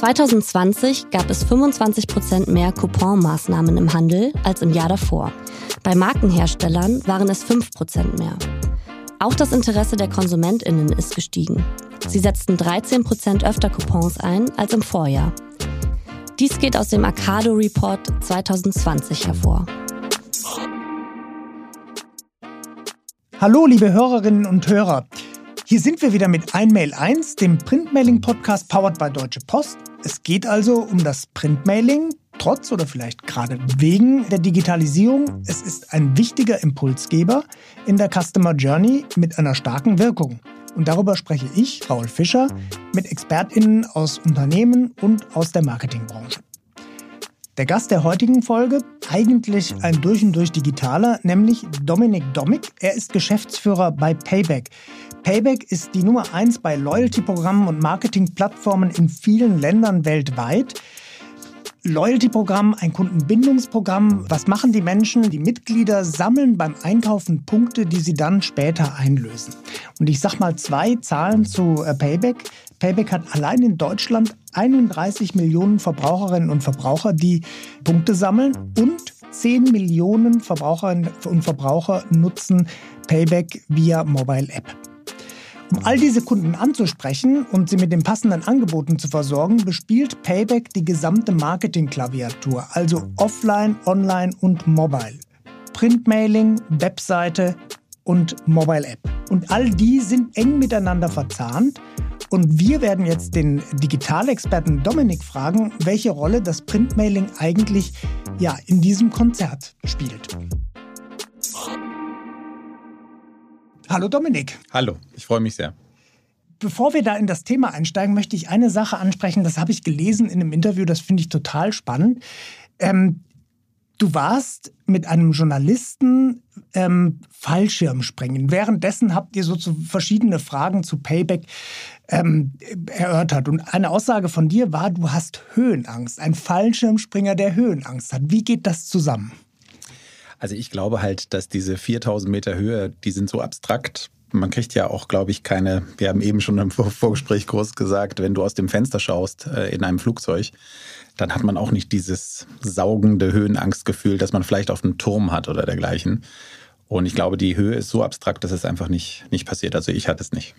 2020 gab es 25 Prozent mehr Couponmaßnahmen im Handel als im Jahr davor. Bei Markenherstellern waren es 5 Prozent mehr. Auch das Interesse der KonsumentInnen ist gestiegen. Sie setzten 13 Prozent öfter Coupons ein als im Vorjahr. Dies geht aus dem Arcado Report 2020 hervor. Hallo, liebe Hörerinnen und Hörer. Hier sind wir wieder mit Einmail 1, dem Printmailing-Podcast powered by Deutsche Post. Es geht also um das Printmailing, trotz oder vielleicht gerade wegen der Digitalisierung. Es ist ein wichtiger Impulsgeber in der Customer Journey mit einer starken Wirkung. Und darüber spreche ich, Raul Fischer, mit ExpertInnen aus Unternehmen und aus der Marketingbranche. Der Gast der heutigen Folge, eigentlich ein durch und durch digitaler, nämlich Dominik Domik. Er ist Geschäftsführer bei Payback. Payback ist die Nummer eins bei Loyalty-Programmen und Marketing-Plattformen in vielen Ländern weltweit. Loyalty-Programm, ein Kundenbindungsprogramm. Was machen die Menschen? Die Mitglieder sammeln beim Einkaufen Punkte, die sie dann später einlösen. Und ich sag mal zwei Zahlen zu äh, Payback. Payback hat allein in Deutschland 31 Millionen Verbraucherinnen und Verbraucher, die Punkte sammeln und 10 Millionen Verbraucherinnen und Verbraucher nutzen Payback via Mobile App. Um all diese Kunden anzusprechen und sie mit den passenden Angeboten zu versorgen, bespielt Payback die gesamte Marketing-Klaviatur, also offline, online und mobile. Printmailing, Webseite und Mobile App. Und all die sind eng miteinander verzahnt. Und wir werden jetzt den Digitalexperten Dominik fragen, welche Rolle das Printmailing eigentlich ja, in diesem Konzert spielt. Hallo Dominik. Hallo, ich freue mich sehr. Bevor wir da in das Thema einsteigen, möchte ich eine Sache ansprechen. Das habe ich gelesen in einem Interview, das finde ich total spannend. Ähm, du warst mit einem Journalisten ähm, Fallschirmspringen. Währenddessen habt ihr so verschiedene Fragen zu Payback ähm, erörtert. Und eine Aussage von dir war, du hast Höhenangst. Ein Fallschirmspringer, der Höhenangst hat. Wie geht das zusammen? Also ich glaube halt, dass diese 4000 Meter Höhe, die sind so abstrakt. Man kriegt ja auch, glaube ich, keine, wir haben eben schon im Vorgespräch groß gesagt, wenn du aus dem Fenster schaust äh, in einem Flugzeug, dann hat man auch nicht dieses saugende Höhenangstgefühl, das man vielleicht auf einem Turm hat oder dergleichen. Und ich glaube, die Höhe ist so abstrakt, dass es einfach nicht, nicht passiert. Also ich hatte es nicht.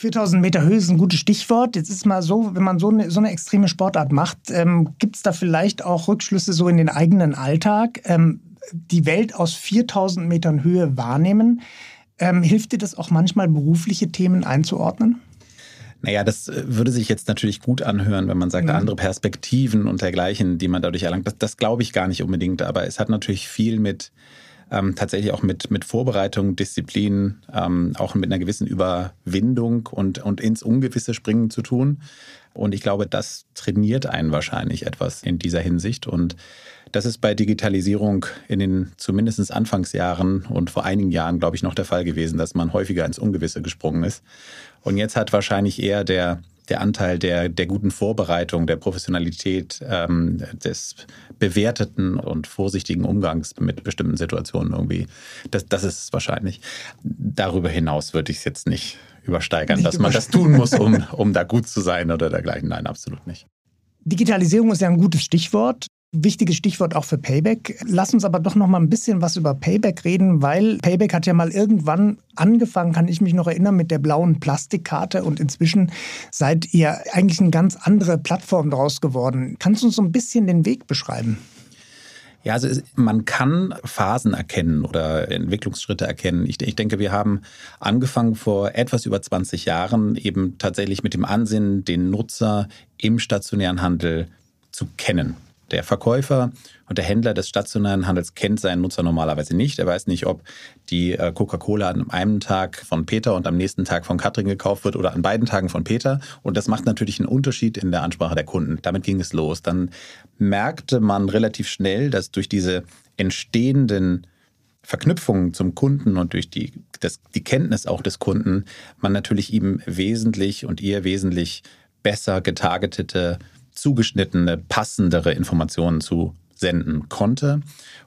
4000 Meter Höhe ist ein gutes Stichwort. Jetzt ist mal so, wenn man so eine, so eine extreme Sportart macht, ähm, gibt es da vielleicht auch Rückschlüsse so in den eigenen Alltag? Ähm, die Welt aus 4000 Metern Höhe wahrnehmen. Ähm, hilft dir das auch manchmal, berufliche Themen einzuordnen? Naja, das äh, würde sich jetzt natürlich gut anhören, wenn man sagt, mhm. andere Perspektiven und dergleichen, die man dadurch erlangt. Das, das glaube ich gar nicht unbedingt, aber es hat natürlich viel mit ähm, tatsächlich auch mit, mit Vorbereitung, Disziplin, ähm, auch mit einer gewissen Überwindung und, und ins Ungewisse springen zu tun. Und ich glaube, das trainiert einen wahrscheinlich etwas in dieser Hinsicht. Und das ist bei Digitalisierung in den zumindest Anfangsjahren und vor einigen Jahren, glaube ich, noch der Fall gewesen, dass man häufiger ins Ungewisse gesprungen ist. Und jetzt hat wahrscheinlich eher der, der Anteil der, der guten Vorbereitung, der Professionalität, ähm, des bewerteten und vorsichtigen Umgangs mit bestimmten Situationen irgendwie. Das, das ist es wahrscheinlich. Darüber hinaus würde ich es jetzt nicht übersteigern, nicht dass man das tun muss, um, um da gut zu sein oder dergleichen. Nein, absolut nicht. Digitalisierung ist ja ein gutes Stichwort. Wichtiges Stichwort auch für Payback. Lass uns aber doch noch mal ein bisschen was über Payback reden, weil Payback hat ja mal irgendwann angefangen, kann ich mich noch erinnern, mit der blauen Plastikkarte und inzwischen seid ihr eigentlich eine ganz andere Plattform daraus geworden. Kannst du uns so ein bisschen den Weg beschreiben? Ja, also man kann Phasen erkennen oder Entwicklungsschritte erkennen. Ich, ich, denke, wir haben angefangen vor etwas über 20 Jahren eben tatsächlich mit dem Ansinnen, den Nutzer im stationären Handel zu kennen. Der Verkäufer und der Händler des stationären Handels kennt seinen Nutzer normalerweise nicht. Er weiß nicht, ob die äh, Coca-Cola an einem Tag von Peter und am nächsten Tag von Katrin gekauft wird oder an beiden Tagen von Peter. Und das macht natürlich einen Unterschied in der Ansprache der Kunden. Damit ging es los. Dann merkte man relativ schnell, dass durch diese entstehenden Verknüpfungen zum Kunden und durch die, das, die Kenntnis auch des Kunden man natürlich ihm wesentlich und ihr wesentlich besser getargetete zugeschnittene, passendere Informationen zu senden konnte.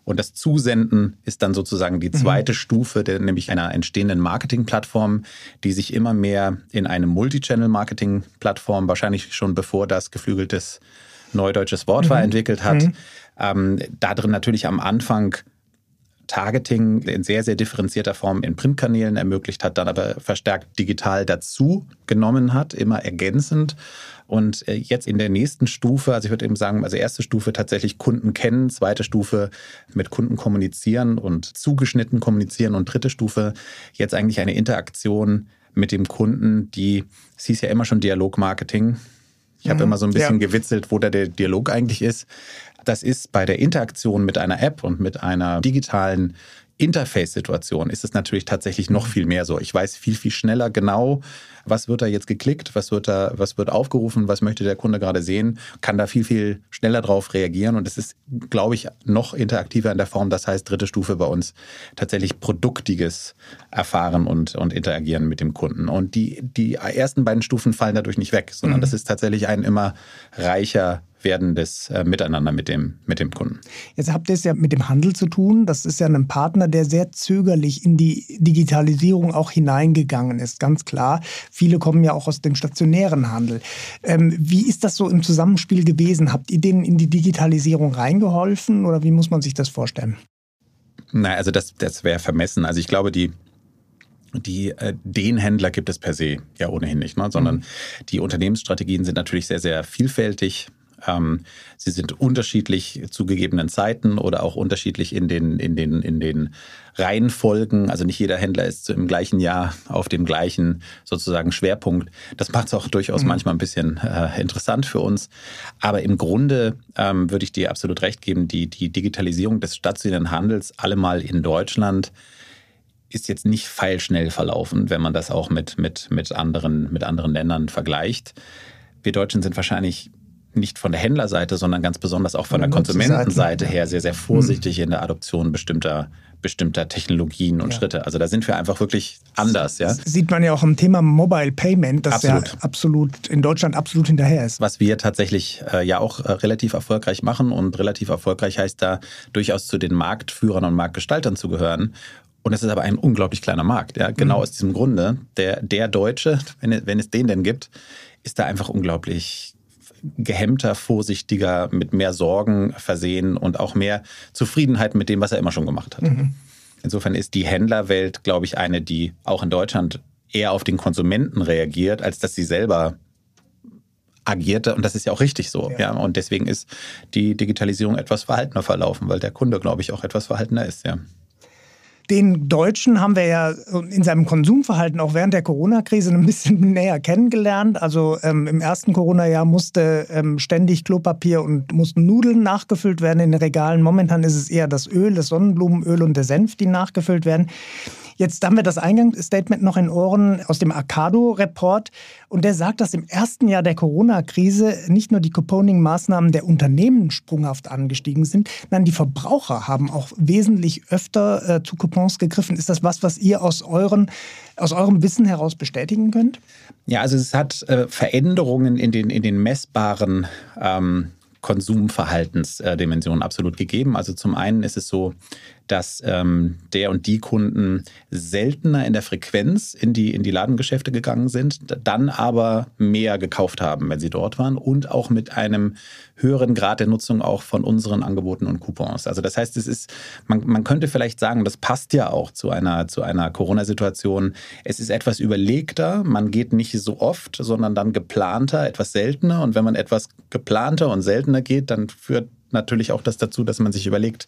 Und das Zusenden ist dann sozusagen die mhm. zweite mhm. Stufe, der, nämlich einer entstehenden Marketingplattform, die sich immer mehr in eine Multichannel-Marketing-Plattform, wahrscheinlich schon bevor das geflügeltes neudeutsches Wort mhm. war, entwickelt hat. Mhm. Ähm, da drin natürlich am Anfang Targeting in sehr, sehr differenzierter Form in Printkanälen ermöglicht hat, dann aber verstärkt digital dazu genommen hat, immer ergänzend. Und äh, jetzt in der nächsten Stufe, also ich würde eben sagen, also erste Stufe tatsächlich Kunden kennen, zweite Stufe mit Kunden kommunizieren und zugeschnitten kommunizieren und dritte Stufe jetzt eigentlich eine Interaktion mit dem Kunden, die, es hieß ja immer schon Dialogmarketing. Ich habe mhm. immer so ein bisschen ja. gewitzelt, wo da der Dialog eigentlich ist. Das ist bei der Interaktion mit einer App und mit einer digitalen Interface-Situation ist es natürlich tatsächlich noch viel mehr so. Ich weiß viel, viel schneller genau, was wird da jetzt geklickt, was wird da, was wird aufgerufen, was möchte der Kunde gerade sehen, kann da viel, viel schneller drauf reagieren. Und es ist, glaube ich, noch interaktiver in der Form. Das heißt, dritte Stufe bei uns tatsächlich produktiges Erfahren und, und Interagieren mit dem Kunden. Und die, die ersten beiden Stufen fallen dadurch nicht weg, sondern mhm. das ist tatsächlich ein immer reicher werdendes äh, Miteinander mit dem, mit dem Kunden. Jetzt habt ihr es ja mit dem Handel zu tun. Das ist ja ein Partner, der sehr zögerlich in die Digitalisierung auch hineingegangen ist, ganz klar. Viele kommen ja auch aus dem stationären Handel. Ähm, wie ist das so im Zusammenspiel gewesen? Habt ihr denen in die Digitalisierung reingeholfen oder wie muss man sich das vorstellen? Nein, also das, das wäre vermessen. Also ich glaube, die, die, äh, den Händler gibt es per se ja ohnehin nicht, ne? sondern mhm. die Unternehmensstrategien sind natürlich sehr, sehr vielfältig. Ähm, sie sind unterschiedlich zu gegebenen Zeiten oder auch unterschiedlich in den, in den, in den Reihenfolgen. Also nicht jeder Händler ist im gleichen Jahr auf dem gleichen sozusagen Schwerpunkt. Das macht es auch durchaus mhm. manchmal ein bisschen äh, interessant für uns. Aber im Grunde ähm, würde ich dir absolut recht geben, die, die Digitalisierung des stationären Handels allemal in Deutschland ist jetzt nicht feilschnell verlaufen, wenn man das auch mit, mit, mit, anderen, mit anderen Ländern vergleicht. Wir Deutschen sind wahrscheinlich nicht von der Händlerseite, sondern ganz besonders auch von der Konsumentenseite her sehr, sehr vorsichtig in der Adoption bestimmter bestimmter Technologien und ja. Schritte. Also da sind wir einfach wirklich anders. Ja? Das sieht man ja auch am Thema Mobile Payment, das absolut. ja absolut in Deutschland absolut hinterher ist. Was wir tatsächlich äh, ja auch äh, relativ erfolgreich machen und relativ erfolgreich heißt da durchaus zu den Marktführern und Marktgestaltern zu gehören. Und es ist aber ein unglaublich kleiner Markt. Ja? Genau mhm. aus diesem Grunde. Der, der Deutsche, wenn, wenn es den denn gibt, ist da einfach unglaublich gehemmter, vorsichtiger, mit mehr Sorgen versehen und auch mehr Zufriedenheit mit dem, was er immer schon gemacht hat. Mhm. Insofern ist die Händlerwelt, glaube ich, eine, die auch in Deutschland eher auf den Konsumenten reagiert, als dass sie selber agierte. Und das ist ja auch richtig so. Ja. ja. Und deswegen ist die Digitalisierung etwas verhaltener verlaufen, weil der Kunde, glaube ich, auch etwas verhaltener ist. Ja. Den Deutschen haben wir ja in seinem Konsumverhalten auch während der Corona-Krise ein bisschen näher kennengelernt. Also ähm, im ersten Corona-Jahr musste ähm, ständig Klopapier und mussten Nudeln nachgefüllt werden in den Regalen. Momentan ist es eher das Öl, das Sonnenblumenöl und der Senf, die nachgefüllt werden. Jetzt haben wir das Eingangsstatement noch in Ohren aus dem Arcado-Report. Und der sagt, dass im ersten Jahr der Corona-Krise nicht nur die Couponing-Maßnahmen der Unternehmen sprunghaft angestiegen sind, nein, die Verbraucher haben auch wesentlich öfter äh, zu Coupons gegriffen. Ist das was, was ihr aus, euren, aus eurem Wissen heraus bestätigen könnt? Ja, also es hat äh, Veränderungen in den, in den messbaren ähm, Konsumverhaltensdimensionen absolut gegeben. Also zum einen ist es so, dass ähm, der und die Kunden seltener in der Frequenz in die, in die Ladengeschäfte gegangen sind, dann aber mehr gekauft haben, wenn sie dort waren und auch mit einem höheren Grad der Nutzung auch von unseren Angeboten und Coupons. Also das heißt, es ist, man, man könnte vielleicht sagen, das passt ja auch zu einer, zu einer Corona-Situation. Es ist etwas überlegter, man geht nicht so oft, sondern dann geplanter, etwas seltener. Und wenn man etwas geplanter und seltener geht, dann führt natürlich auch das dazu, dass man sich überlegt,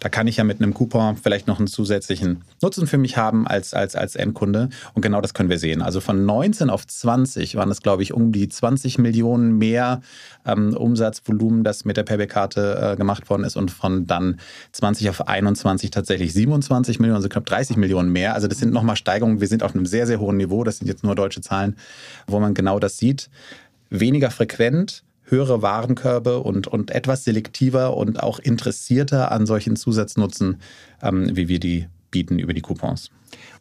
da kann ich ja mit einem Coupon vielleicht noch einen zusätzlichen Nutzen für mich haben als, als, als Endkunde. Und genau das können wir sehen. Also von 19 auf 20 waren es, glaube ich, um die 20 Millionen mehr ähm, Umsatzvolumen, das mit der Payback-Karte äh, gemacht worden ist. Und von dann 20 auf 21 tatsächlich 27 Millionen, also knapp 30 Millionen mehr. Also das sind nochmal Steigerungen. Wir sind auf einem sehr, sehr hohen Niveau. Das sind jetzt nur deutsche Zahlen, wo man genau das sieht. Weniger frequent, höhere Warenkörbe und, und etwas selektiver und auch interessierter an solchen Zusatznutzen, ähm, wie wir die bieten über die Coupons.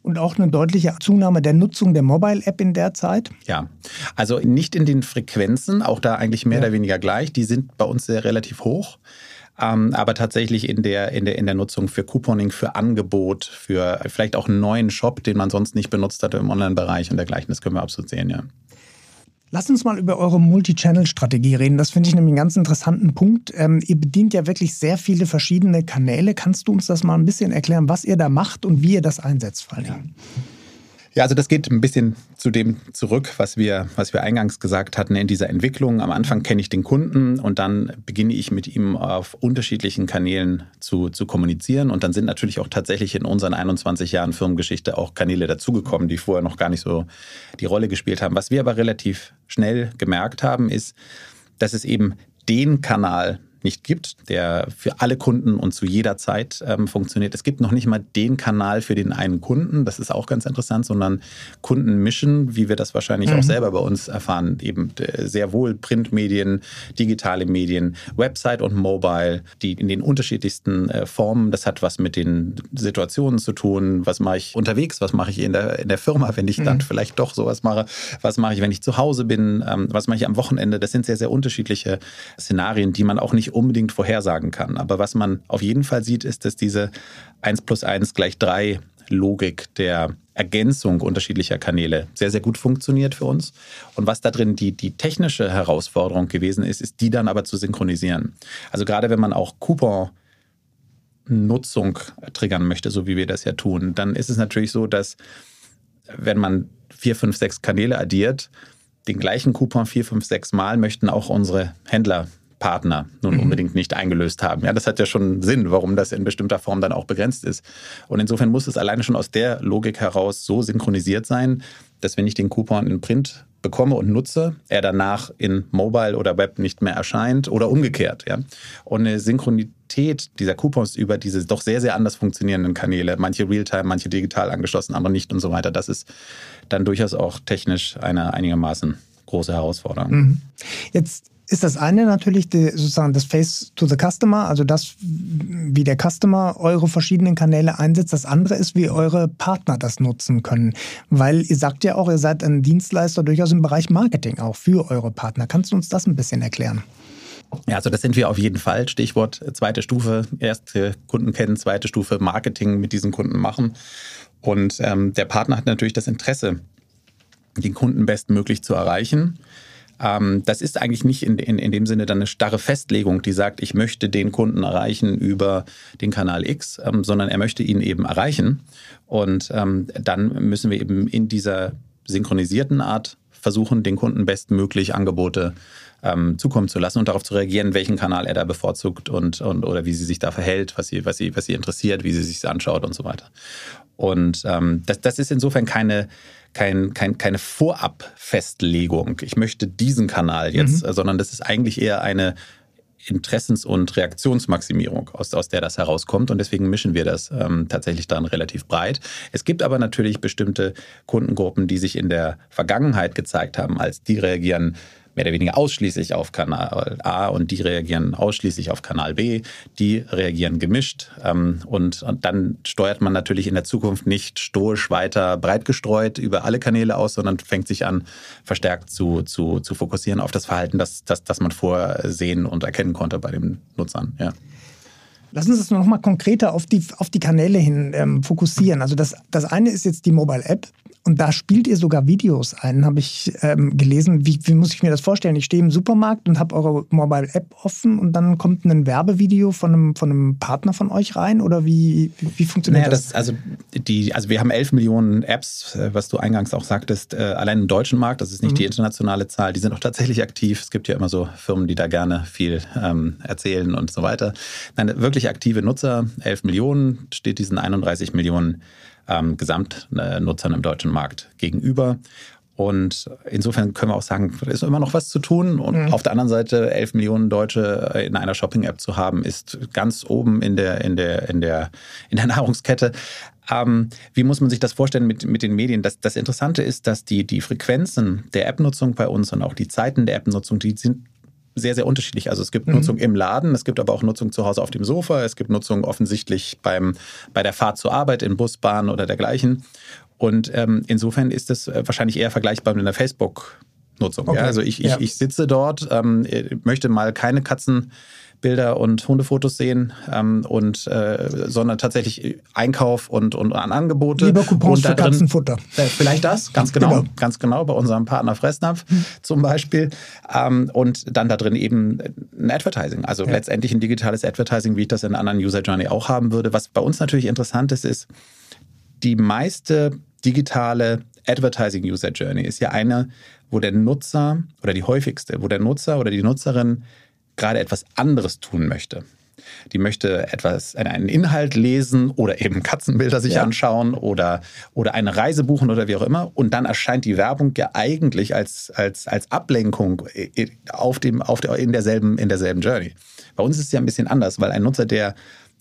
Und auch eine deutliche Zunahme der Nutzung der Mobile-App in der Zeit? Ja, also nicht in den Frequenzen, auch da eigentlich mehr ja. oder weniger gleich. Die sind bei uns sehr relativ hoch. ähm, aber tatsächlich in der, in, der, in der Nutzung für Couponing, für Angebot, für vielleicht auch einen neuen Shop, den man sonst nicht benutzt hatte im Online-Bereich und dergleichen. Das können wir absolut sehen, ja. Lass uns mal über eure Multi-Channel-Strategie reden. Das finde ich nämlich einen ganz interessanten Punkt. Ähm, ihr bedient ja wirklich sehr viele verschiedene Kanäle. Kannst du uns das mal ein bisschen erklären, was ihr da macht und wie ihr das einsetzt, vor allem? Ja. Ja, also das geht ein bisschen zu dem zurück, was wir, was wir eingangs gesagt hatten in dieser Entwicklung. Am Anfang kenne ich den Kunden und dann beginne ich mit ihm auf unterschiedlichen Kanälen zu, zu kommunizieren. Und dann sind natürlich auch tatsächlich in unseren 21 Jahren Firmengeschichte auch Kanäle dazugekommen, die vorher noch gar nicht so die Rolle gespielt haben. Was wir aber relativ schnell gemerkt haben, ist, dass es eben den Kanal nicht gibt, der für alle Kunden und zu jeder Zeit ähm, funktioniert. Es gibt noch nicht mal den Kanal für den einen Kunden, das ist auch ganz interessant, sondern Kunden mischen, wie wir das wahrscheinlich mhm. auch selber bei uns erfahren, eben äh, sehr wohl Printmedien, digitale Medien, Website und Mobile, die in den unterschiedlichsten äh, Formen, das hat was mit den Situationen zu tun, was mache ich unterwegs, was mache ich in der, in der Firma, wenn ich mhm. dann vielleicht doch sowas mache, was mache ich, wenn ich zu Hause bin, ähm, was mache ich am Wochenende, das sind sehr, sehr unterschiedliche Szenarien, die man auch nicht unbedingt vorhersagen kann. Aber was man auf jeden Fall sieht, ist, dass diese 1 plus 1 gleich 3 Logik der Ergänzung unterschiedlicher Kanäle sehr, sehr gut funktioniert für uns. Und was da drin die, die technische Herausforderung gewesen ist, ist die dann aber zu synchronisieren. Also gerade wenn man auch Coupon Nutzung triggern möchte, so wie wir das ja tun, dann ist es natürlich so, dass wenn man vier, fünf, sechs Kanäle addiert, den gleichen Coupon vier, fünf, sechs Mal möchten auch unsere Händler Partner nun mhm. unbedingt nicht eingelöst haben. Ja, das hat ja schon Sinn, warum das in bestimmter Form dann auch begrenzt ist. Und insofern muss es alleine schon aus der Logik heraus so synchronisiert sein, dass wenn ich den Coupon in Print bekomme und nutze, er danach in Mobile oder Web nicht mehr erscheint oder umgekehrt. Ja? Und eine Synchronität dieser Coupons über diese doch sehr, sehr anders funktionierenden Kanäle, manche Realtime, manche digital angeschlossen, andere nicht und so weiter, das ist dann durchaus auch technisch eine einigermaßen große Herausforderung. Mhm. Jetzt ist das eine natürlich die, sozusagen das Face to the Customer, also das, wie der Customer eure verschiedenen Kanäle einsetzt. Das andere ist, wie eure Partner das nutzen können. Weil ihr sagt ja auch, ihr seid ein Dienstleister durchaus im Bereich Marketing auch für eure Partner. Kannst du uns das ein bisschen erklären? Ja, also das sind wir auf jeden Fall. Stichwort zweite Stufe, erste Kunden kennen, zweite Stufe Marketing mit diesen Kunden machen. Und ähm, der Partner hat natürlich das Interesse, den Kunden bestmöglich zu erreichen. Ähm, das ist eigentlich nicht in, in, in dem Sinne dann eine starre Festlegung, die sagt, ich möchte den Kunden erreichen über den Kanal X, ähm, sondern er möchte ihn eben erreichen. Und ähm, dann müssen wir eben in dieser synchronisierten Art versuchen, den Kunden bestmöglich Angebote ähm, zukommen zu lassen und darauf zu reagieren, welchen Kanal er da bevorzugt und, und oder wie sie sich da verhält, was sie, was sie, was sie interessiert, wie sie sich anschaut und so weiter. Und ähm, das, das ist insofern keine kein, kein, keine Vorabfestlegung. Ich möchte diesen Kanal jetzt, mhm. sondern das ist eigentlich eher eine Interessens- und Reaktionsmaximierung, aus, aus der das herauskommt. Und deswegen mischen wir das ähm, tatsächlich dann relativ breit. Es gibt aber natürlich bestimmte Kundengruppen, die sich in der Vergangenheit gezeigt haben, als die reagieren mehr oder weniger ausschließlich auf Kanal A und die reagieren ausschließlich auf Kanal B. Die reagieren gemischt. Ähm, und, und dann steuert man natürlich in der Zukunft nicht stoisch weiter breit gestreut über alle Kanäle aus, sondern fängt sich an, verstärkt zu, zu, zu fokussieren auf das Verhalten, das, das, das man vorsehen und erkennen konnte bei den Nutzern. Ja. Lass uns das noch mal konkreter auf die, auf die Kanäle hin ähm, fokussieren. Also das, das eine ist jetzt die Mobile App. Und da spielt ihr sogar Videos ein, habe ich ähm, gelesen. Wie, wie, muss ich mir das vorstellen? Ich stehe im Supermarkt und habe eure Mobile App offen und dann kommt ein Werbevideo von einem, von einem Partner von euch rein? Oder wie, wie, wie funktioniert naja, das? das? also, die, also wir haben 11 Millionen Apps, äh, was du eingangs auch sagtest, äh, allein im deutschen Markt. Das ist nicht mhm. die internationale Zahl. Die sind auch tatsächlich aktiv. Es gibt ja immer so Firmen, die da gerne viel ähm, erzählen und so weiter. Nein, wirklich aktive Nutzer, 11 Millionen, steht diesen 31 Millionen ähm, Gesamtnutzern im deutschen Markt gegenüber. Und insofern können wir auch sagen, da ist immer noch was zu tun. Und mhm. auf der anderen Seite, 11 Millionen Deutsche in einer Shopping-App zu haben, ist ganz oben in der, in der, in der, in der Nahrungskette. Ähm, wie muss man sich das vorstellen mit, mit den Medien? Das, das Interessante ist, dass die, die Frequenzen der App-Nutzung bei uns und auch die Zeiten der App-Nutzung, die sind sehr, sehr unterschiedlich. Also es gibt mhm. Nutzung im Laden, es gibt aber auch Nutzung zu Hause auf dem Sofa, es gibt Nutzung offensichtlich beim, bei der Fahrt zur Arbeit in Bus, Bahn oder dergleichen. Und ähm, insofern ist es äh, wahrscheinlich eher vergleichbar mit einer Facebook- Nutzung. Okay. Ja, also ich, ja. ich, ich sitze dort, ähm, möchte mal keine Katzen Bilder und Hundefotos sehen, ähm, und, äh, sondern tatsächlich Einkauf und, und an Angebote. Lieber Coupons und für drin, Katzenfutter. Äh, vielleicht das, ganz genau, genau, ganz genau, bei unserem Partner Fressnapf hm. zum Beispiel. Ähm, und dann da drin eben ein Advertising, also ja. letztendlich ein digitales Advertising, wie ich das in einer anderen User Journey auch haben würde. Was bei uns natürlich interessant ist, ist, die meiste digitale Advertising User Journey ist ja eine, wo der Nutzer oder die häufigste, wo der Nutzer oder die Nutzerin gerade etwas anderes tun möchte. Die möchte etwas, einen Inhalt lesen oder eben Katzenbilder sich ja. anschauen oder, oder eine Reise buchen oder wie auch immer. Und dann erscheint die Werbung ja eigentlich als, als, als Ablenkung auf dem, auf der, in, derselben, in derselben Journey. Bei uns ist es ja ein bisschen anders, weil ein Nutzer, der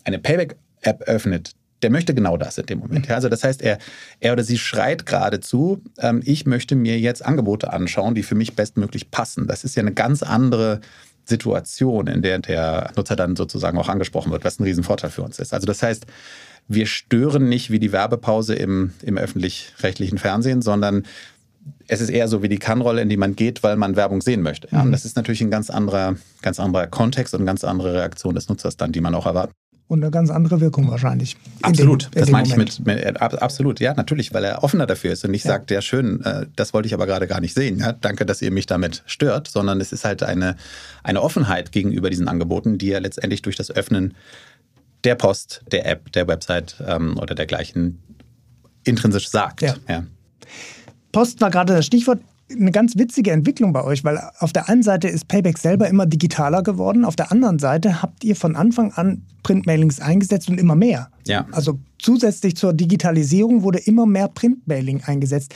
eine Payback-App öffnet, der möchte genau das in dem Moment. Also das heißt, er, er oder sie schreit geradezu, ähm, ich möchte mir jetzt Angebote anschauen, die für mich bestmöglich passen. Das ist ja eine ganz andere Situation, in der der Nutzer dann sozusagen auch angesprochen wird, was ein Riesenvorteil für uns ist. Also das heißt, wir stören nicht wie die Werbepause im, im öffentlich-rechtlichen Fernsehen, sondern es ist eher so wie die Kannrolle, in die man geht, weil man Werbung sehen möchte. Ja, und mhm. das ist natürlich ein ganz anderer, ganz anderer Kontext und eine ganz andere Reaktion des Nutzers dann, die man auch erwartet und eine ganz andere Wirkung wahrscheinlich. Absolut, dem, das meine ich mit, mit, absolut, ja, natürlich, weil er offener dafür ist und nicht ja. sagt, ja schön, äh, das wollte ich aber gerade gar nicht sehen, ja, danke, dass ihr mich damit stört, sondern es ist halt eine, eine Offenheit gegenüber diesen Angeboten, die er letztendlich durch das Öffnen der Post, der App, der Website ähm, oder dergleichen intrinsisch sagt. Ja. ja. Post war gerade das Stichwort eine ganz witzige Entwicklung bei euch, weil auf der einen Seite ist Payback selber immer digitaler geworden, auf der anderen Seite habt ihr von Anfang an Printmailings eingesetzt und immer mehr. Ja. Also zusätzlich zur Digitalisierung wurde immer mehr Printmailing eingesetzt.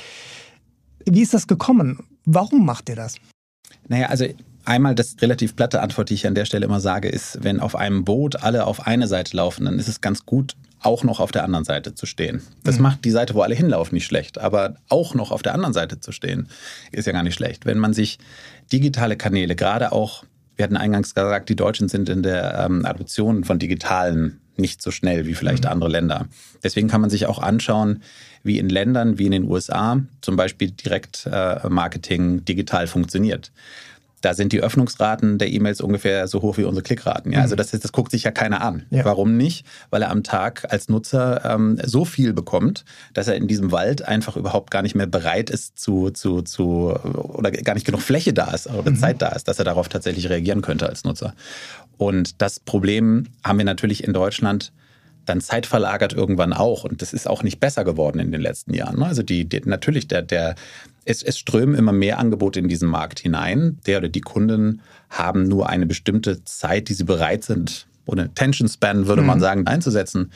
Wie ist das gekommen? Warum macht ihr das? Naja, also Einmal das relativ platte Antwort, die ich an der Stelle immer sage, ist, wenn auf einem Boot alle auf eine Seite laufen, dann ist es ganz gut, auch noch auf der anderen Seite zu stehen. Das mhm. macht die Seite, wo alle hinlaufen, nicht schlecht. Aber auch noch auf der anderen Seite zu stehen, ist ja gar nicht schlecht. Wenn man sich digitale Kanäle, gerade auch, wir hatten eingangs gesagt, die Deutschen sind in der ähm, Adoption von digitalen nicht so schnell wie vielleicht mhm. andere Länder. Deswegen kann man sich auch anschauen, wie in Ländern wie in den USA zum Beispiel Direktmarketing äh, digital funktioniert da sind die Öffnungsraten der E-Mails ungefähr so hoch wie unsere Klickraten. Ja? Also mhm. das, das guckt sich ja keiner an. Ja. Warum nicht? Weil er am Tag als Nutzer ähm, so viel bekommt, dass er in diesem Wald einfach überhaupt gar nicht mehr bereit ist zu, zu, zu oder gar nicht genug Fläche da ist oder mhm. Zeit da ist, dass er darauf tatsächlich reagieren könnte als Nutzer. Und das Problem haben wir natürlich in Deutschland dann zeitverlagert irgendwann auch. Und das ist auch nicht besser geworden in den letzten Jahren. Also die, die natürlich, der, der, es, es strömen immer mehr Angebote in diesen Markt hinein. Der oder die Kunden haben nur eine bestimmte Zeit, die sie bereit sind, oder Attention Span, würde mhm. man sagen, einzusetzen.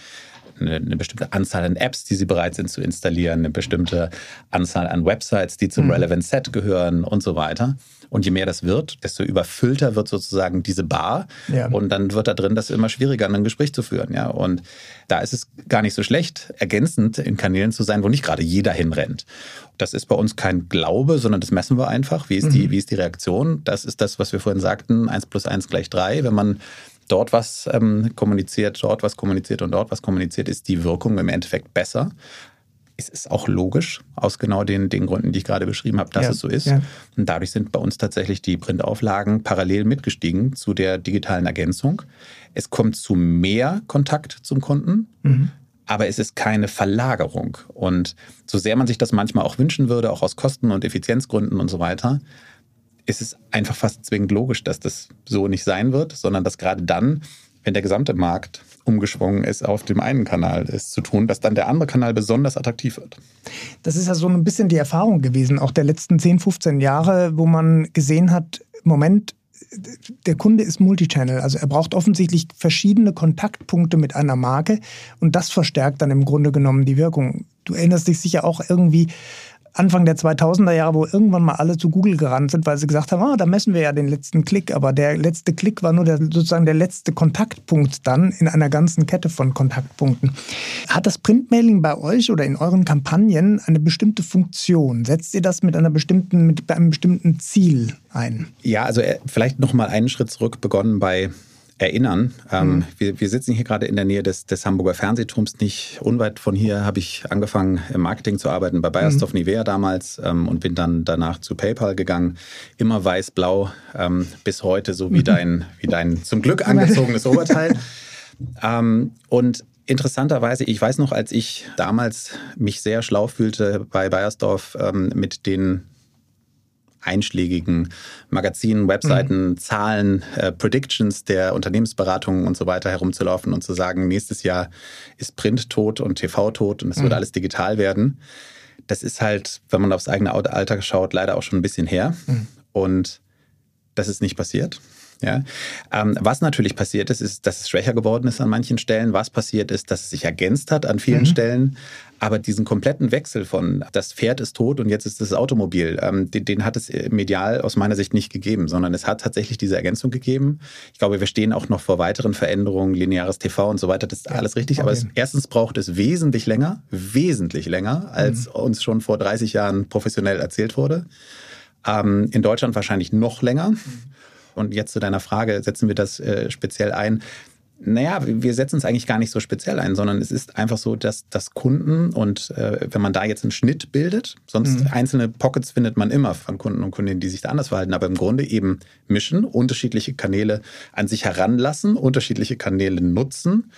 Eine, eine, bestimmte Anzahl an Apps, die sie bereit sind zu installieren, eine bestimmte Anzahl an Websites, die zum mhm. Relevant Set gehören und so weiter. Und je mehr das wird, desto überfüllter wird sozusagen diese Bar. Ja. Und dann wird da drin das immer schwieriger, ein Gespräch zu führen. Ja? Und da ist es gar nicht so schlecht, ergänzend in Kanälen zu sein, wo nicht gerade jeder hinrennt. Das ist bei uns kein Glaube, sondern das messen wir einfach. Wie ist, mhm. die, wie ist die Reaktion? Das ist das, was wir vorhin sagten, 1 plus 1 gleich 3. Wenn man dort was ähm, kommuniziert, dort was kommuniziert und dort was kommuniziert, ist die Wirkung im Endeffekt besser es ist auch logisch, aus genau den, den Gründen, die ich gerade beschrieben habe, dass ja, es so ist. Ja. Und dadurch sind bei uns tatsächlich die Printauflagen parallel mitgestiegen zu der digitalen Ergänzung. Es kommt zu mehr Kontakt zum Kunden. Mhm. Aber es ist keine Verlagerung. Und so sehr man sich das manchmal auch wünschen würde, auch aus Kosten- und Effizienzgründen und so weiter, ist es einfach fast zwingend logisch, dass das so nicht sein wird, sondern dass gerade dann, wenn der gesamte Markt umgeschwungen ist, auf dem einen Kanal es zu tun, dass dann der andere Kanal besonders attraktiv wird. Das ist ja so ein bisschen die Erfahrung gewesen, auch der letzten 10, 15 Jahre, wo man gesehen hat, Moment, der Kunde ist Multichannel, also er braucht offensichtlich verschiedene Kontaktpunkte mit einer Marke und das verstärkt dann im Grunde genommen die Wirkung. Du erinnerst dich sicher auch irgendwie Anfang der 2000er Jahre, wo irgendwann mal alle zu Google gerannt sind, weil sie gesagt haben, ah, da messen wir ja den letzten Klick. Aber der letzte Klick war nur der, sozusagen der letzte Kontaktpunkt dann in einer ganzen Kette von Kontaktpunkten. Hat das Printmailing bei euch oder in euren Kampagnen eine bestimmte Funktion? Setzt ihr das mit, einer bestimmten, mit einem bestimmten Ziel ein? Ja, also äh, vielleicht noch mal einen Schritt zurück begonnen bei erinnern. Ähm, mhm. wir, wir, sitzen hier gerade in der Nähe des, des Hamburger Fernsehturms. Nicht unweit von hier habe ich angefangen, im Marketing zu arbeiten, bei Bayersdorf mhm. Nivea damals ähm, und bin dann danach zu PayPal gegangen. Immer weiß-blau, ähm, bis heute, so wie, dein, wie dein zum Glück angezogenes Oberteil. Ähm, und Interessanterweise, ich weiß noch, als ich damals mich sehr schlau fühlte bei Bayersdorf ähm, mit den einschlägigen Magazinen, Webseiten, mhm. Zahlen, äh, Predictions der Unternehmensberatungen und so weiter herumzulaufen und zu sagen, nächstes Jahr ist Print tot und TV tot und es mhm. wird alles digital werden. Das ist halt, wenn man aufs eigene Alter schaut, leider auch schon ein bisschen her. Mhm. Und das ist nicht passiert. Ja? Ähm, was natürlich passiert ist, ist, dass es schwächer geworden ist an manchen Stellen. Was passiert ist, dass es sich ergänzt hat an vielen mhm. Stellen. Aber diesen kompletten Wechsel von das Pferd ist tot und jetzt ist das Automobil, ähm, den, den, hat es medial aus meiner Sicht nicht gegeben, sondern es hat tatsächlich diese Ergänzung gegeben. Ich glaube, wir stehen auch noch vor weiteren Veränderungen, lineares TV und so weiter. Das ist ja, alles richtig. Aber es, erstens braucht es wesentlich länger, wesentlich länger, als mhm. uns schon vor 30 Jahren professionell erzählt wurde. Ähm, in Deutschland wahrscheinlich noch länger. Mhm. Und jetzt zu deiner Frage, setzen wir das äh, speziell ein? Naja, wir setzen es eigentlich gar nicht so speziell ein, sondern es ist einfach so, dass, dass Kunden und äh, wenn man da jetzt einen Schnitt bildet, sonst mhm. einzelne Pockets findet man immer von Kunden und Kundinnen, die sich da anders verhalten, aber im Grunde eben mischen, unterschiedliche Kanäle an sich heranlassen, unterschiedliche Kanäle nutzen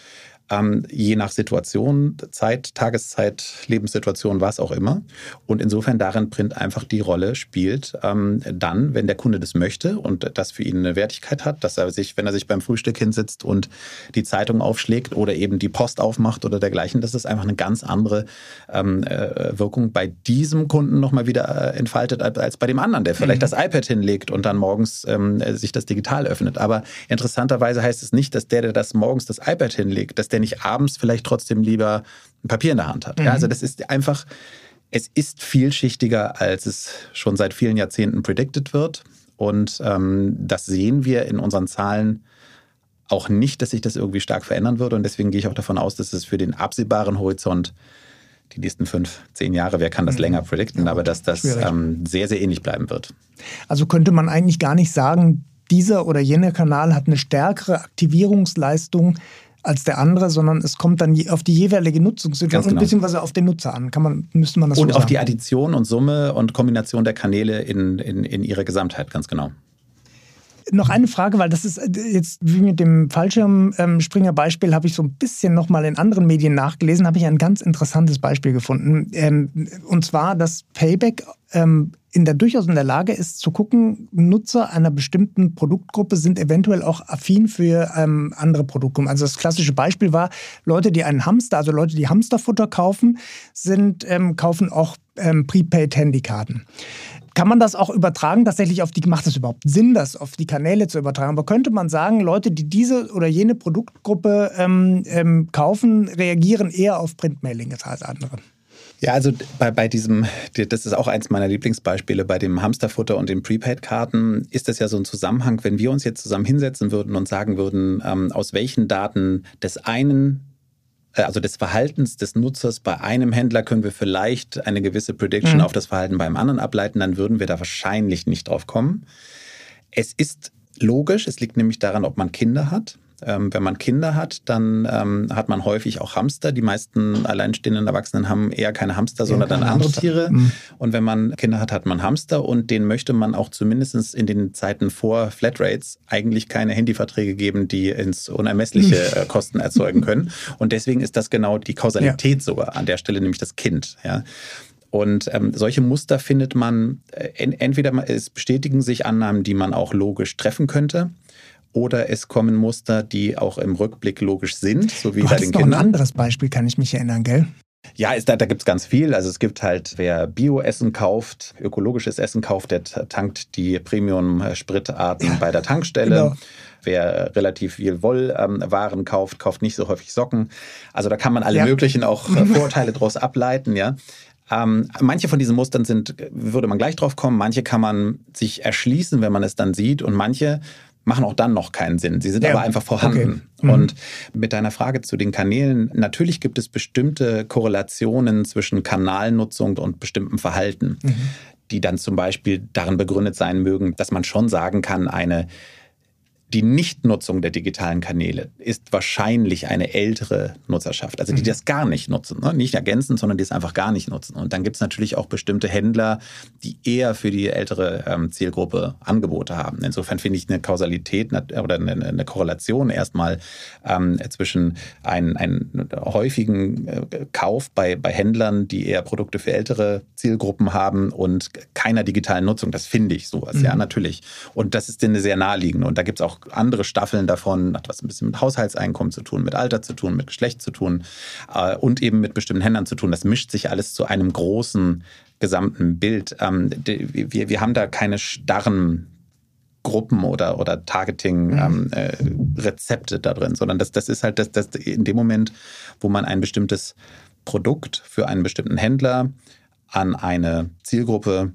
ähm, je nach Situation, Zeit, Tageszeit, Lebenssituation, was auch immer. Und insofern darin Print einfach die Rolle spielt, ähm, dann, wenn der Kunde das möchte und das für ihn eine Wertigkeit hat, dass er sich, wenn er sich beim Frühstück hinsitzt und die Zeitung aufschlägt oder eben die Post aufmacht oder dergleichen, dass es einfach eine ganz andere ähm, äh, Wirkung bei diesem Kunden nochmal wieder äh, entfaltet als bei dem anderen, der vielleicht mhm. das iPad hinlegt und dann morgens ähm, sich das digital öffnet. Aber interessanterweise heißt es nicht, dass der, der das morgens das iPad hinlegt, dass der nicht abends vielleicht trotzdem lieber ein Papier in der Hand hat. Mhm. Ja, also das ist einfach, es ist vielschichtiger, als es schon seit vielen Jahrzehnten predicted wird. Und ähm, das sehen wir in unseren Zahlen auch nicht, dass sich das irgendwie stark verändern würde. Und deswegen gehe ich auch davon aus, dass es für den absehbaren Horizont die nächsten fünf, zehn Jahre, wer kann das mhm. länger predikten, aber dass das ähm, sehr, sehr ähnlich bleiben wird. Also könnte man eigentlich gar nicht sagen, dieser oder jener Kanal hat eine stärkere Aktivierungsleistung als der andere, sondern es kommt dann auf die jeweilige Nutzungssituation genau. beziehungsweise auf den Nutzer an. Kann man, müsste man das Und so auf die Addition und Summe und Kombination der Kanäle in, in, in ihrer Gesamtheit, ganz genau. Noch eine Frage, weil das ist äh, jetzt wie mit dem Fallschirmspringer-Beispiel, habe ich so ein bisschen nochmal in anderen Medien nachgelesen, habe ich ein ganz interessantes Beispiel gefunden. Ähm, und zwar, dass Payback ähm, in der, durchaus in der Lage ist zu gucken, Nutzer einer bestimmten Produktgruppe sind eventuell auch affin für ähm, andere Produktgruppen. Also das klassische Beispiel war, Leute, die einen Hamster, also Leute, die Hamsterfutter kaufen, sind, ähm, kaufen auch ähm, Prepaid-Handykarten. Kann man das auch übertragen, tatsächlich auf die, macht es überhaupt Sinn, das auf die Kanäle zu übertragen? Aber könnte man sagen, Leute, die diese oder jene Produktgruppe ähm, ähm, kaufen, reagieren eher auf Printmailing als andere? Ja, also bei, bei diesem, das ist auch eins meiner Lieblingsbeispiele, bei dem Hamsterfutter und den Prepaid-Karten ist das ja so ein Zusammenhang, wenn wir uns jetzt zusammen hinsetzen würden und sagen würden, ähm, aus welchen Daten des einen also des Verhaltens des Nutzers bei einem Händler können wir vielleicht eine gewisse Prediction mhm. auf das Verhalten beim anderen ableiten, dann würden wir da wahrscheinlich nicht drauf kommen. Es ist logisch, es liegt nämlich daran, ob man Kinder hat. Ähm, wenn man Kinder hat, dann ähm, hat man häufig auch Hamster. Die meisten alleinstehenden Erwachsenen haben eher keine Hamster, sondern dann andere Hamster. Tiere. Mhm. Und wenn man Kinder hat, hat man Hamster und den möchte man auch zumindest in den Zeiten vor Flatrates eigentlich keine Handyverträge geben, die ins Unermessliche äh, Kosten erzeugen können. Und deswegen ist das genau die Kausalität ja. sogar an der Stelle, nämlich das Kind. Ja. Und ähm, solche Muster findet man, äh, entweder es bestätigen sich Annahmen, die man auch logisch treffen könnte, oder es kommen Muster, die auch im Rückblick logisch sind, so wie du bei den noch Kindern. Ein anderes Beispiel kann ich mich erinnern, gell? Ja, ist, da, da gibt es ganz viel. Also es gibt halt, wer Bio-Essen kauft, ökologisches Essen kauft, der tankt die Premium-Spritarten ja, bei der Tankstelle. Genau. Wer relativ viel Wollwaren ähm, kauft, kauft nicht so häufig Socken. Also da kann man alle ja. möglichen auch äh, Vorteile daraus ableiten, ja. Ähm, manche von diesen Mustern sind, würde man gleich drauf kommen, manche kann man sich erschließen, wenn man es dann sieht und manche machen auch dann noch keinen Sinn. Sie sind ja. aber einfach vorhanden. Okay. Mhm. Und mit deiner Frage zu den Kanälen, natürlich gibt es bestimmte Korrelationen zwischen Kanalnutzung und bestimmtem Verhalten, mhm. die dann zum Beispiel darin begründet sein mögen, dass man schon sagen kann, eine die Nichtnutzung der digitalen Kanäle ist wahrscheinlich eine ältere Nutzerschaft, also die mhm. das gar nicht nutzen. Ne? Nicht ergänzend, sondern die es einfach gar nicht nutzen. Und dann gibt es natürlich auch bestimmte Händler, die eher für die ältere ähm, Zielgruppe Angebote haben. Insofern finde ich eine Kausalität oder eine, eine Korrelation erstmal ähm, zwischen einem, einem häufigen äh, Kauf bei, bei Händlern, die eher Produkte für ältere Zielgruppen haben und keiner digitalen Nutzung. Das finde ich sowas, mhm. ja, natürlich. Und das ist eine sehr naheliegende. Und da gibt es auch andere Staffeln davon, hat was ein bisschen mit Haushaltseinkommen zu tun, mit Alter zu tun, mit Geschlecht zu tun äh, und eben mit bestimmten Händlern zu tun. Das mischt sich alles zu einem großen gesamten Bild. Ähm, wir, wir haben da keine starren Gruppen oder, oder Targeting-Rezepte mhm. ähm, äh, da drin, sondern das, das ist halt das, das in dem Moment, wo man ein bestimmtes Produkt für einen bestimmten Händler an eine Zielgruppe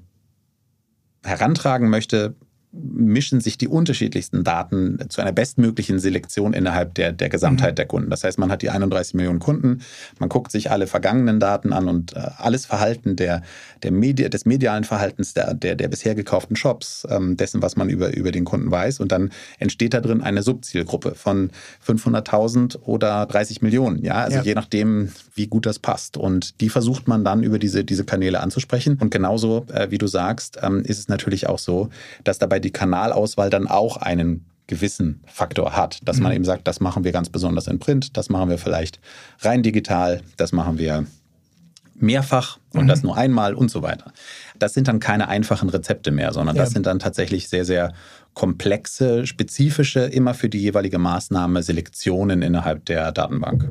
herantragen möchte, mischen sich die unterschiedlichsten Daten zu einer bestmöglichen Selektion innerhalb der, der Gesamtheit mhm. der Kunden. Das heißt, man hat die 31 Millionen Kunden, man guckt sich alle vergangenen Daten an und äh, alles Verhalten der, der Medi des medialen Verhaltens der, der, der bisher gekauften Shops, ähm, dessen, was man über, über den Kunden weiß. Und dann entsteht da drin eine Subzielgruppe von 500.000 oder 30 Millionen. Ja, also ja. je nachdem, wie gut das passt. Und die versucht man dann über diese, diese Kanäle anzusprechen. Und genauso, äh, wie du sagst, ähm, ist es natürlich auch so, dass dabei die Kanalauswahl dann auch einen gewissen Faktor hat, dass man mhm. eben sagt, das machen wir ganz besonders in Print, das machen wir vielleicht rein digital, das machen wir mehrfach und mhm. das nur einmal und so weiter. Das sind dann keine einfachen Rezepte mehr, sondern ja. das sind dann tatsächlich sehr, sehr komplexe, spezifische, immer für die jeweilige Maßnahme Selektionen innerhalb der Datenbank.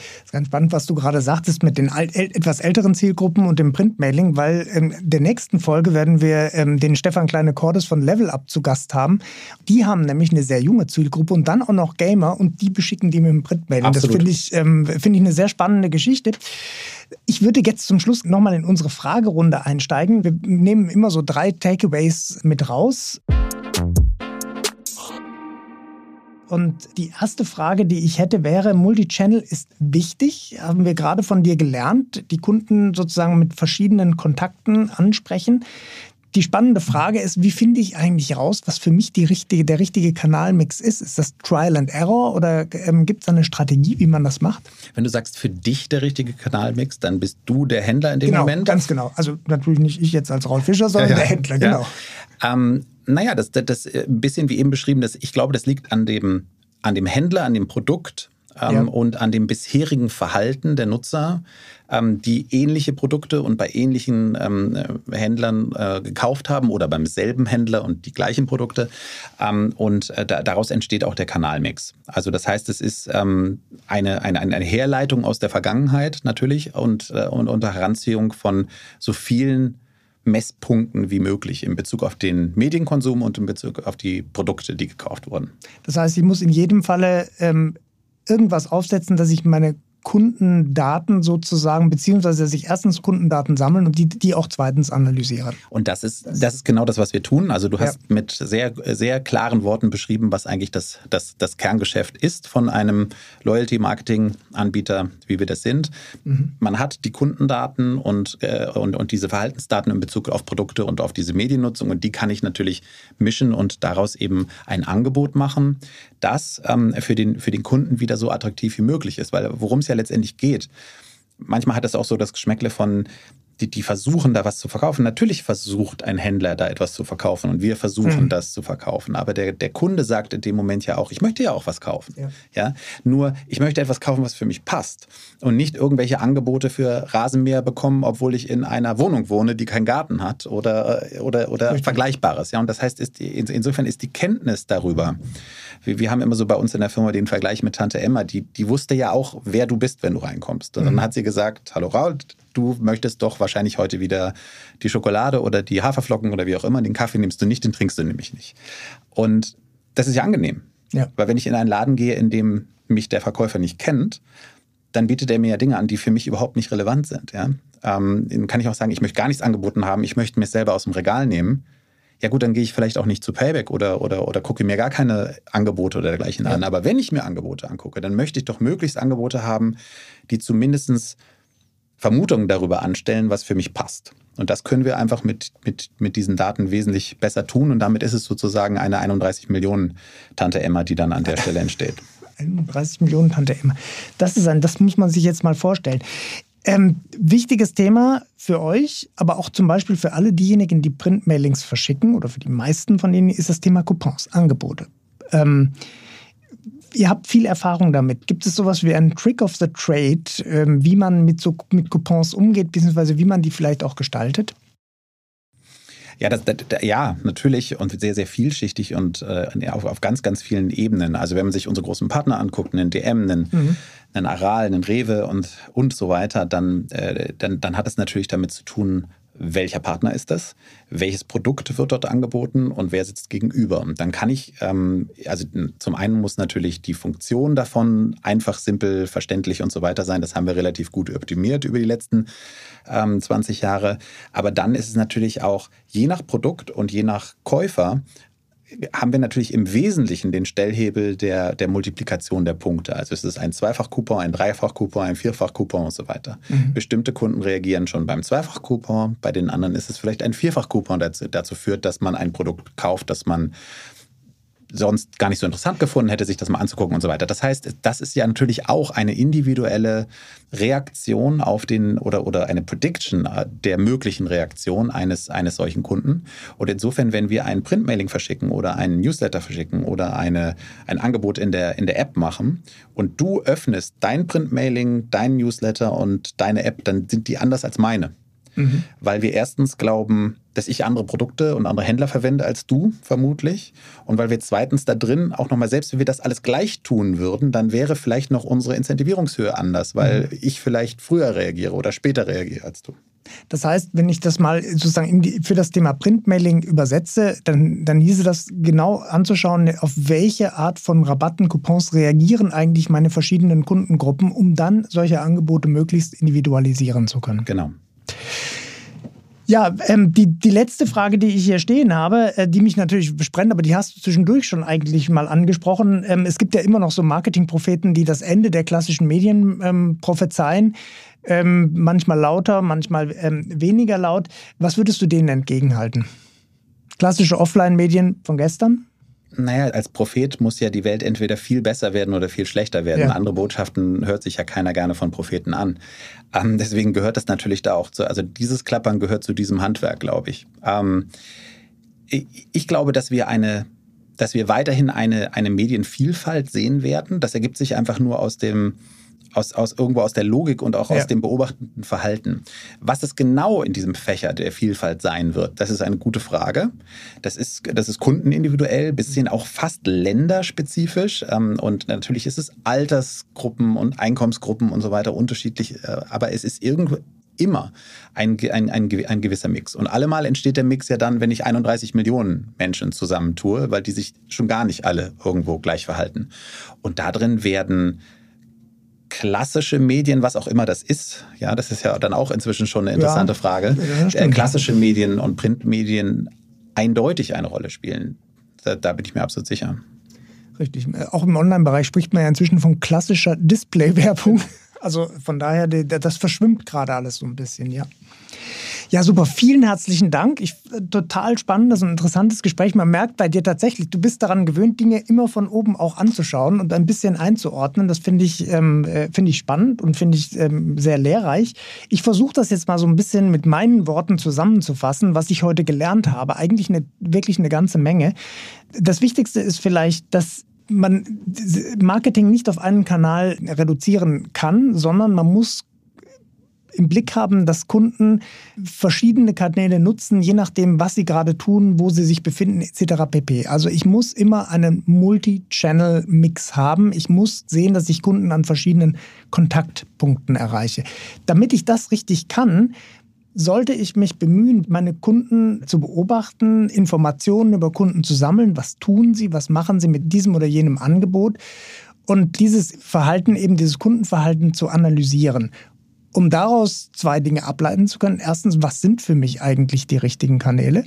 Das ist ganz spannend, was du gerade sagtest mit den etwas älteren Zielgruppen und dem Printmailing, weil in ähm, der nächsten Folge werden wir ähm, den Stefan Kleine-Cordes von Level Up zu Gast haben. Die haben nämlich eine sehr junge Zielgruppe und dann auch noch Gamer und die beschicken die mit dem Printmailing. Absolut. Das finde ich, ähm, find ich eine sehr spannende Geschichte. Ich würde jetzt zum Schluss nochmal in unsere Fragerunde einsteigen. Wir nehmen immer so drei Takeaways mit raus. Und die erste Frage, die ich hätte, wäre, Multichannel ist wichtig, haben wir gerade von dir gelernt, die Kunden sozusagen mit verschiedenen Kontakten ansprechen. Die spannende Frage ist, wie finde ich eigentlich raus, was für mich richtige, der richtige Kanalmix ist? Ist das Trial and Error oder ähm, gibt es eine Strategie, wie man das macht? Wenn du sagst, für dich der richtige Kanalmix, dann bist du der Händler in dem genau, Moment? Ganz genau. Also natürlich nicht ich jetzt als Raul Fischer, sondern ja, ja. der Händler, genau. Ja. Ähm, naja, das, das, das äh, ein bisschen wie eben beschrieben, das, ich glaube, das liegt an dem, an dem Händler, an dem Produkt ähm, ja. und an dem bisherigen Verhalten der Nutzer, ähm, die ähnliche Produkte und bei ähnlichen ähm, äh, Händlern äh, gekauft haben oder beim selben Händler und die gleichen Produkte. Ähm, und äh, da, daraus entsteht auch der Kanalmix. Also das heißt, es ist ähm, eine, eine, eine Herleitung aus der Vergangenheit natürlich und, äh, und unter Heranziehung von so vielen Messpunkten wie möglich in Bezug auf den Medienkonsum und in Bezug auf die Produkte, die gekauft wurden. Das heißt, ich muss in jedem Falle ähm, irgendwas aufsetzen, dass ich meine Kundendaten sozusagen, beziehungsweise dass ich erstens Kundendaten sammeln und die, die auch zweitens analysieren. Und das ist, das ist genau das, was wir tun. Also du hast ja. mit sehr, sehr klaren Worten beschrieben, was eigentlich das, das, das Kerngeschäft ist von einem Loyalty-Marketing-Anbieter, wie wir das sind. Mhm. Man hat die Kundendaten und, äh, und, und diese Verhaltensdaten in Bezug auf Produkte und auf diese Mediennutzung und die kann ich natürlich mischen und daraus eben ein Angebot machen, das ähm, für, den, für den Kunden wieder so attraktiv wie möglich ist. Weil worum es ja letztendlich geht. Manchmal hat es auch so das Geschmäckle von, die, die versuchen da was zu verkaufen. Natürlich versucht ein Händler da etwas zu verkaufen und wir versuchen mhm. das zu verkaufen. Aber der, der Kunde sagt in dem Moment ja auch, ich möchte ja auch was kaufen. Ja. ja. Nur ich möchte etwas kaufen, was für mich passt und nicht irgendwelche Angebote für Rasenmäher bekommen, obwohl ich in einer Wohnung wohne, die keinen Garten hat oder, oder, oder Vergleichbares. Ja. Und das heißt, ist die, insofern ist die Kenntnis darüber. Wir, wir haben immer so bei uns in der Firma den Vergleich mit Tante Emma, die, die wusste ja auch, wer du bist, wenn du reinkommst. Und mhm. dann hat sie gesagt, hallo Raul, du möchtest doch wahrscheinlich heute wieder die Schokolade oder die Haferflocken oder wie auch immer. Den Kaffee nimmst du nicht, den trinkst du nämlich nicht. Und das ist ja angenehm. Ja. Weil wenn ich in einen Laden gehe, in dem mich der Verkäufer nicht kennt, dann bietet er mir ja Dinge an, die für mich überhaupt nicht relevant sind. Ja? Ähm, dann kann ich auch sagen, ich möchte gar nichts angeboten haben, ich möchte mir es selber aus dem Regal nehmen. Ja gut, dann gehe ich vielleicht auch nicht zu Payback oder, oder, oder gucke mir gar keine Angebote oder dergleichen ja. an. Aber wenn ich mir Angebote angucke, dann möchte ich doch möglichst Angebote haben, die zumindest Vermutungen darüber anstellen, was für mich passt. Und das können wir einfach mit, mit, mit diesen Daten wesentlich besser tun. Und damit ist es sozusagen eine 31 Millionen Tante Emma, die dann an der Stelle entsteht. 31 Millionen Tante Emma. Das ist ein, das muss man sich jetzt mal vorstellen. Ähm, wichtiges Thema für euch, aber auch zum Beispiel für alle diejenigen, die Printmailings verschicken oder für die meisten von denen ist das Thema Coupons, Angebote. Ähm, ihr habt viel Erfahrung damit. Gibt es sowas wie einen Trick of the Trade, ähm, wie man mit, so, mit Coupons umgeht, beziehungsweise wie man die vielleicht auch gestaltet? Ja, das, das, ja, natürlich und sehr, sehr vielschichtig und äh, auf, auf ganz, ganz vielen Ebenen. Also wenn man sich unsere großen Partner anguckt, einen DM, einen, mhm. einen Aral, einen Rewe und, und so weiter, dann, äh, dann, dann hat es natürlich damit zu tun, welcher Partner ist das, welches Produkt wird dort angeboten und wer sitzt gegenüber. Und dann kann ich, ähm, also zum einen muss natürlich die Funktion davon einfach, simpel, verständlich und so weiter sein. Das haben wir relativ gut optimiert über die letzten ähm, 20 Jahre. Aber dann ist es natürlich auch je nach Produkt und je nach Käufer haben wir natürlich im Wesentlichen den Stellhebel der, der Multiplikation der Punkte. Also es ist ein Zweifach-Coupon, ein Dreifach-Coupon, ein Vierfach-Coupon und so weiter. Mhm. Bestimmte Kunden reagieren schon beim Zweifach-Coupon, bei den anderen ist es vielleicht ein Vierfach-Coupon, der dazu führt, dass man ein Produkt kauft, das man sonst gar nicht so interessant gefunden hätte, sich das mal anzugucken und so weiter. Das heißt, das ist ja natürlich auch eine individuelle Reaktion auf den oder, oder eine Prediction der möglichen Reaktion eines, eines solchen Kunden. Und insofern, wenn wir ein Printmailing verschicken oder einen Newsletter verschicken oder eine, ein Angebot in der, in der App machen und du öffnest dein Printmailing, dein Newsletter und deine App, dann sind die anders als meine. Mhm. Weil wir erstens glauben, dass ich andere Produkte und andere Händler verwende als du, vermutlich. Und weil wir zweitens da drin auch nochmal, selbst wenn wir das alles gleich tun würden, dann wäre vielleicht noch unsere Incentivierungshöhe anders, weil mhm. ich vielleicht früher reagiere oder später reagiere als du. Das heißt, wenn ich das mal sozusagen die, für das Thema Printmailing übersetze, dann, dann hieße das genau anzuschauen, auf welche Art von Rabatten, Coupons reagieren eigentlich meine verschiedenen Kundengruppen, um dann solche Angebote möglichst individualisieren zu können. Genau. Ja, ähm, die, die letzte Frage, die ich hier stehen habe, äh, die mich natürlich besprennt, aber die hast du zwischendurch schon eigentlich mal angesprochen. Ähm, es gibt ja immer noch so Marketingpropheten, die das Ende der klassischen Medien ähm, prophezeien. Ähm, manchmal lauter, manchmal ähm, weniger laut. Was würdest du denen entgegenhalten? Klassische Offline-Medien von gestern? Naja, als Prophet muss ja die Welt entweder viel besser werden oder viel schlechter werden. Ja. Andere Botschaften hört sich ja keiner gerne von Propheten an. Ähm, deswegen gehört das natürlich da auch zu. Also dieses Klappern gehört zu diesem Handwerk, glaube ich. Ähm, ich. Ich glaube, dass wir eine dass wir weiterhin eine, eine Medienvielfalt sehen werden. Das ergibt sich einfach nur aus dem, aus, aus irgendwo aus der Logik und auch ja. aus dem beobachtenden Verhalten. Was es genau in diesem Fächer der Vielfalt sein wird, das ist eine gute Frage. Das ist, das ist kundenindividuell, bis hin auch fast länderspezifisch. Ähm, und natürlich ist es Altersgruppen und Einkommensgruppen und so weiter unterschiedlich, äh, aber es ist irgendwo immer ein, ein, ein, ein gewisser Mix. Und allemal entsteht der Mix ja dann, wenn ich 31 Millionen Menschen zusammentue, weil die sich schon gar nicht alle irgendwo gleich verhalten. Und da drin werden klassische Medien, was auch immer das ist, ja, das ist ja dann auch inzwischen schon eine interessante ja, Frage, ja, äh, klassische Medien und Printmedien eindeutig eine Rolle spielen. Da, da bin ich mir absolut sicher. Richtig. Auch im Online-Bereich spricht man ja inzwischen von klassischer Display-Werbung. Also von daher, das verschwimmt gerade alles so ein bisschen, ja. Ja, super. Vielen herzlichen Dank. Ich, äh, total spannendes und interessantes Gespräch. Man merkt bei dir tatsächlich, du bist daran gewöhnt, Dinge immer von oben auch anzuschauen und ein bisschen einzuordnen. Das finde ich, ähm, äh, find ich spannend und finde ich ähm, sehr lehrreich. Ich versuche das jetzt mal so ein bisschen mit meinen Worten zusammenzufassen, was ich heute gelernt habe. Eigentlich eine, wirklich eine ganze Menge. Das Wichtigste ist vielleicht, dass man Marketing nicht auf einen Kanal reduzieren kann, sondern man muss im Blick haben, dass Kunden verschiedene Kanäle nutzen, je nachdem, was sie gerade tun, wo sie sich befinden, etc. pp. Also ich muss immer einen Multi-Channel-Mix haben. Ich muss sehen, dass ich Kunden an verschiedenen Kontaktpunkten erreiche. Damit ich das richtig kann, sollte ich mich bemühen, meine Kunden zu beobachten, Informationen über Kunden zu sammeln. Was tun sie? Was machen sie mit diesem oder jenem Angebot? Und dieses Verhalten, eben dieses Kundenverhalten zu analysieren um daraus zwei Dinge ableiten zu können. Erstens, was sind für mich eigentlich die richtigen Kanäle?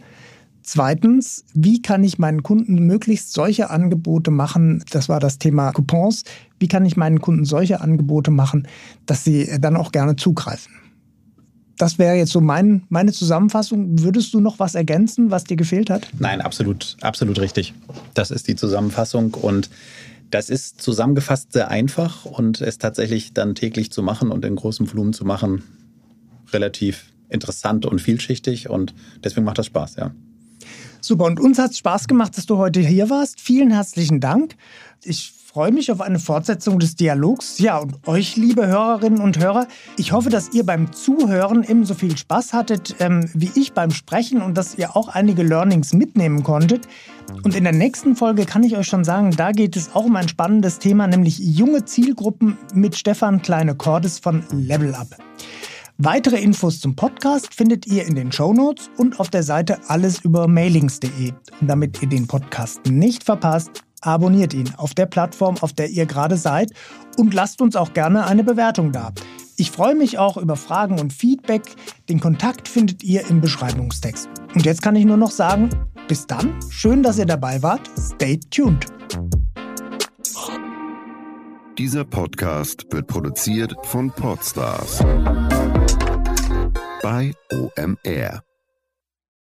Zweitens, wie kann ich meinen Kunden möglichst solche Angebote machen? Das war das Thema Coupons. Wie kann ich meinen Kunden solche Angebote machen, dass sie dann auch gerne zugreifen? Das wäre jetzt so mein, meine Zusammenfassung. Würdest du noch was ergänzen, was dir gefehlt hat? Nein, absolut, absolut richtig. Das ist die Zusammenfassung und das ist zusammengefasst sehr einfach und es tatsächlich dann täglich zu machen und in großem Volumen zu machen, relativ interessant und vielschichtig und deswegen macht das Spaß, ja. Super, und uns hat es Spaß gemacht, dass du heute hier warst. Vielen herzlichen Dank. Ich freue mich auf eine Fortsetzung des Dialogs. Ja, und euch, liebe Hörerinnen und Hörer, ich hoffe, dass ihr beim Zuhören ebenso viel Spaß hattet ähm, wie ich beim Sprechen und dass ihr auch einige Learnings mitnehmen konntet. Und in der nächsten Folge kann ich euch schon sagen, da geht es auch um ein spannendes Thema, nämlich junge Zielgruppen mit Stefan Kleine-Cordes von Level Up. Weitere Infos zum Podcast findet ihr in den Show Notes und auf der Seite allesübermailings.de. Und damit ihr den Podcast nicht verpasst, abonniert ihn auf der Plattform, auf der ihr gerade seid und lasst uns auch gerne eine Bewertung da. Ich freue mich auch über Fragen und Feedback. Den Kontakt findet ihr im Beschreibungstext. Und jetzt kann ich nur noch sagen, bis dann, schön, dass ihr dabei wart. Stay tuned. Dieser Podcast wird produziert von Podstars bei OMR.